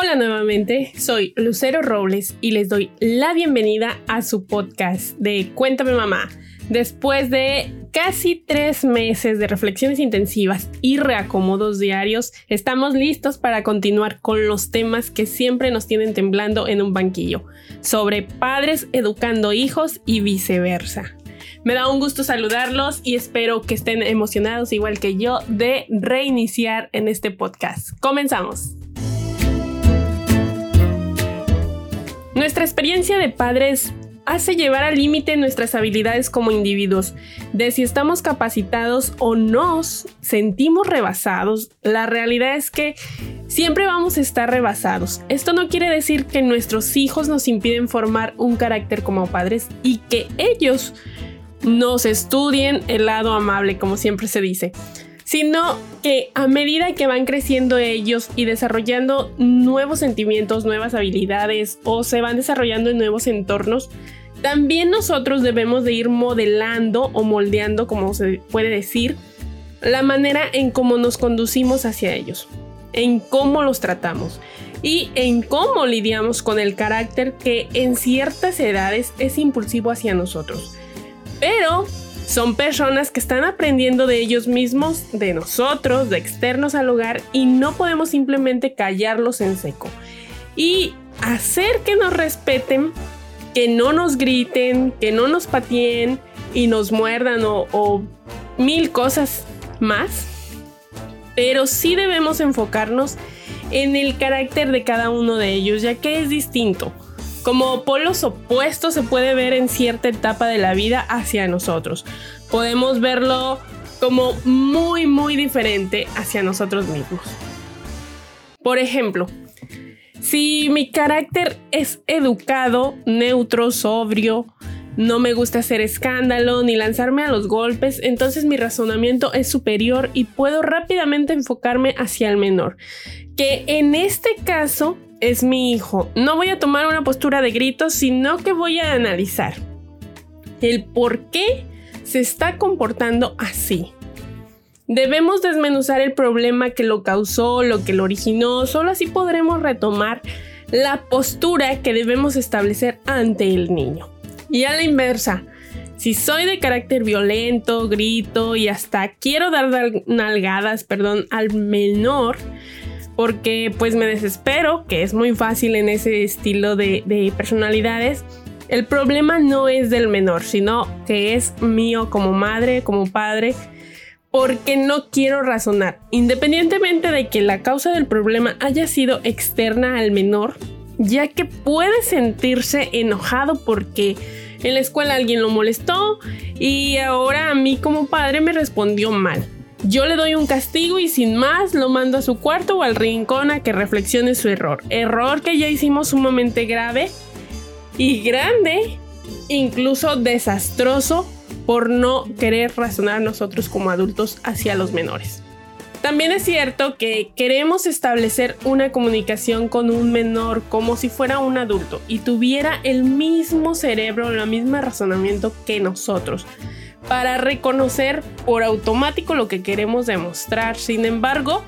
Hola nuevamente, soy Lucero Robles y les doy la bienvenida a su podcast de Cuéntame Mamá. Después de casi tres meses de reflexiones intensivas y reacomodos diarios, estamos listos para continuar con los temas que siempre nos tienen temblando en un banquillo, sobre padres educando hijos y viceversa. Me da un gusto saludarlos y espero que estén emocionados igual que yo de reiniciar en este podcast. Comenzamos. Nuestra experiencia de padres hace llevar al límite nuestras habilidades como individuos, de si estamos capacitados o nos sentimos rebasados. La realidad es que siempre vamos a estar rebasados. Esto no quiere decir que nuestros hijos nos impiden formar un carácter como padres y que ellos nos estudien el lado amable, como siempre se dice sino que a medida que van creciendo ellos y desarrollando nuevos sentimientos, nuevas habilidades o se van desarrollando en nuevos entornos, también nosotros debemos de ir modelando o moldeando, como se puede decir, la manera en cómo nos conducimos hacia ellos, en cómo los tratamos y en cómo lidiamos con el carácter que en ciertas edades es impulsivo hacia nosotros. Pero son personas que están aprendiendo de ellos mismos, de nosotros, de externos al hogar y no podemos simplemente callarlos en seco. Y hacer que nos respeten, que no nos griten, que no nos pateen y nos muerdan o, o mil cosas más. Pero sí debemos enfocarnos en el carácter de cada uno de ellos, ya que es distinto como polos opuestos se puede ver en cierta etapa de la vida hacia nosotros. Podemos verlo como muy, muy diferente hacia nosotros mismos. Por ejemplo, si mi carácter es educado, neutro, sobrio, no me gusta hacer escándalo ni lanzarme a los golpes, entonces mi razonamiento es superior y puedo rápidamente enfocarme hacia el menor, que en este caso es mi hijo. No voy a tomar una postura de gritos, sino que voy a analizar el por qué se está comportando así. Debemos desmenuzar el problema que lo causó, lo que lo originó, solo así podremos retomar la postura que debemos establecer ante el niño. Y a la inversa, si soy de carácter violento, grito y hasta quiero dar nalgadas, perdón, al menor, porque pues me desespero, que es muy fácil en ese estilo de, personalidades. El problema no es del menor, sino que es mío como madre, como padre, porque no quiero razonar. Independientemente de que la causa del problema haya sido externa al menor, ya que puede sentirse enojado porque en la escuela alguien lo molestó y ahora a mí como padre me respondió mal. Yo le doy un castigo y sin más lo mando a su cuarto o al rincón a que reflexione su error. Error que ya hicimos sumamente grave y grande, incluso desastroso por no querer razonar nosotros como adultos hacia los menores. También es cierto que queremos establecer una comunicación con un menor como si fuera un adulto y tuviera el mismo cerebro, el mismo razonamiento que nosotros para reconocer por automático lo que queremos demostrar. Sin embargo,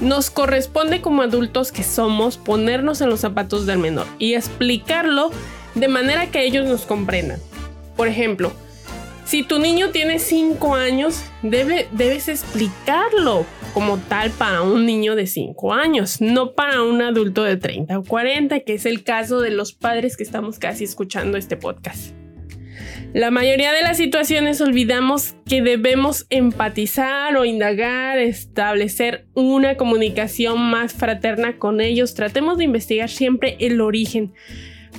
nos corresponde como adultos que somos ponernos en los zapatos del menor y explicarlo de manera que ellos nos comprendan. Por ejemplo, si tu niño tiene 5 años, debes explicarlo como tal para un niño de 5 años, no para un adulto de 30 o 40, que es el caso de los padres que estamos casi escuchando este podcast. La mayoría de las situaciones olvidamos que debemos empatizar o indagar, establecer una comunicación más fraterna con ellos. Tratemos de investigar siempre el origen.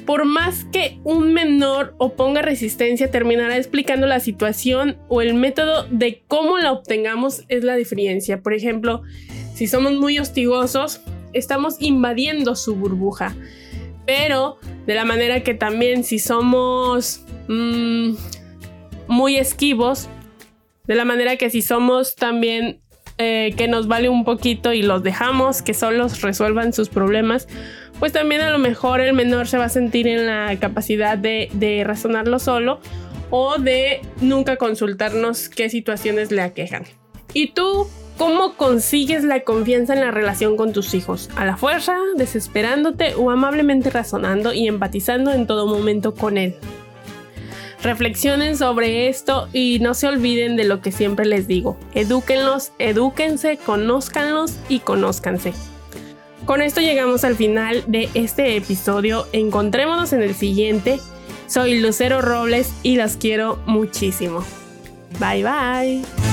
Por más que un menor oponga resistencia, terminará explicando la situación o el método de cómo la obtengamos es la diferencia. Por ejemplo, si somos muy hostigosos, estamos invadiendo su burbuja. Pero de la manera que también si somos Mm, muy esquivos, de la manera que si somos también eh, que nos vale un poquito y los dejamos que solos resuelvan sus problemas, pues también a lo mejor el menor se va a sentir en la capacidad de, de razonarlo solo o de nunca consultarnos qué situaciones le aquejan. Y tú, ¿Cómo consigues la confianza en la relación con tus hijos? ¿A la fuerza, desesperándote o amablemente razonando y empatizando en todo momento con él? Reflexionen sobre esto y no se olviden de lo que siempre les digo. Edúquenlos, edúquense, conózcanlos y conózcanse. Con esto llegamos al final de este episodio. Encontrémonos en el siguiente. Soy Lucero Robles y las quiero muchísimo. Bye bye.